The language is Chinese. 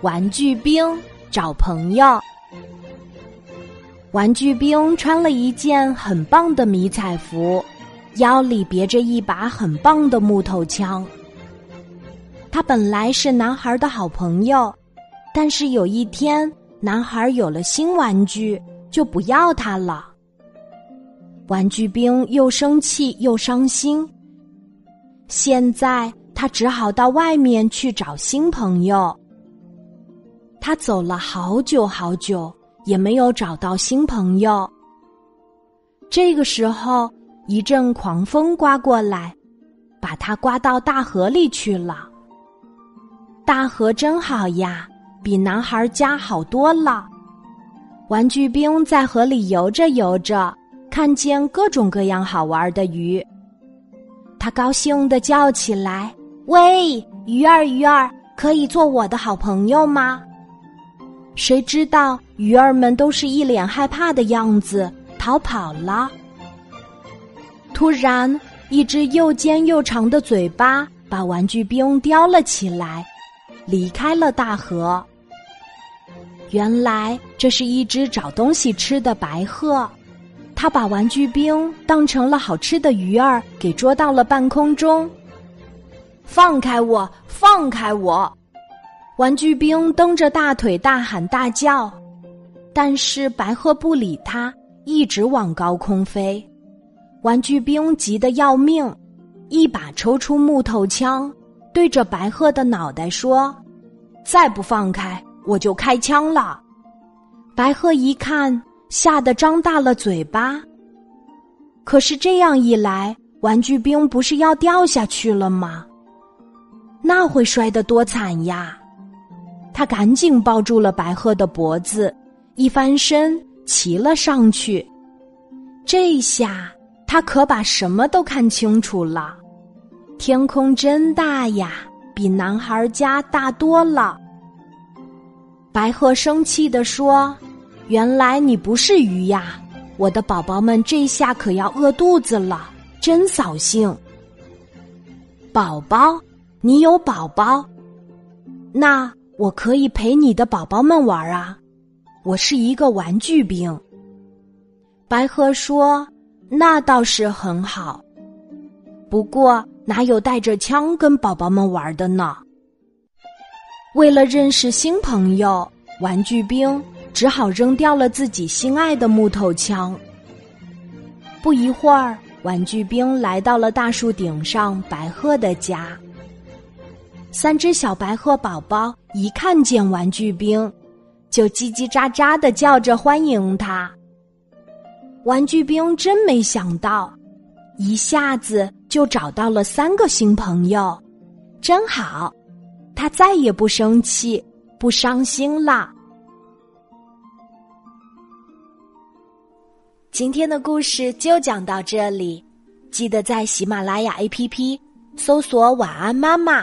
玩具兵找朋友。玩具兵穿了一件很棒的迷彩服，腰里别着一把很棒的木头枪。他本来是男孩的好朋友，但是有一天，男孩有了新玩具，就不要他了。玩具兵又生气又伤心。现在他只好到外面去找新朋友。他走了好久好久，也没有找到新朋友。这个时候，一阵狂风刮过来，把他刮到大河里去了。大河真好呀，比男孩家好多了。玩具兵在河里游着游着，看见各种各样好玩的鱼，他高兴的叫起来：“喂，鱼儿鱼儿，可以做我的好朋友吗？”谁知道鱼儿们都是一脸害怕的样子，逃跑了。突然，一只又尖又长的嘴巴把玩具兵叼了起来，离开了大河。原来这是一只找东西吃的白鹤，它把玩具兵当成了好吃的鱼儿，给捉到了半空中。放开我！放开我！玩具兵蹬着大腿大喊大叫，但是白鹤不理他，一直往高空飞。玩具兵急得要命，一把抽出木头枪，对着白鹤的脑袋说：“再不放开，我就开枪了。”白鹤一看，吓得张大了嘴巴。可是这样一来，玩具兵不是要掉下去了吗？那会摔得多惨呀！他赶紧抱住了白鹤的脖子，一翻身骑了上去。这下他可把什么都看清楚了。天空真大呀，比男孩家大多了。白鹤生气地说：“原来你不是鱼呀！我的宝宝们这下可要饿肚子了，真扫兴。”宝宝，你有宝宝？那。我可以陪你的宝宝们玩啊！我是一个玩具兵。白鹤说：“那倒是很好，不过哪有带着枪跟宝宝们玩的呢？”为了认识新朋友，玩具兵只好扔掉了自己心爱的木头枪。不一会儿，玩具兵来到了大树顶上白鹤的家。三只小白鹤宝宝一看见玩具兵，就叽叽喳喳的叫着欢迎他。玩具兵真没想到，一下子就找到了三个新朋友，真好，他再也不生气、不伤心了。今天的故事就讲到这里，记得在喜马拉雅 APP 搜索“晚安妈妈”。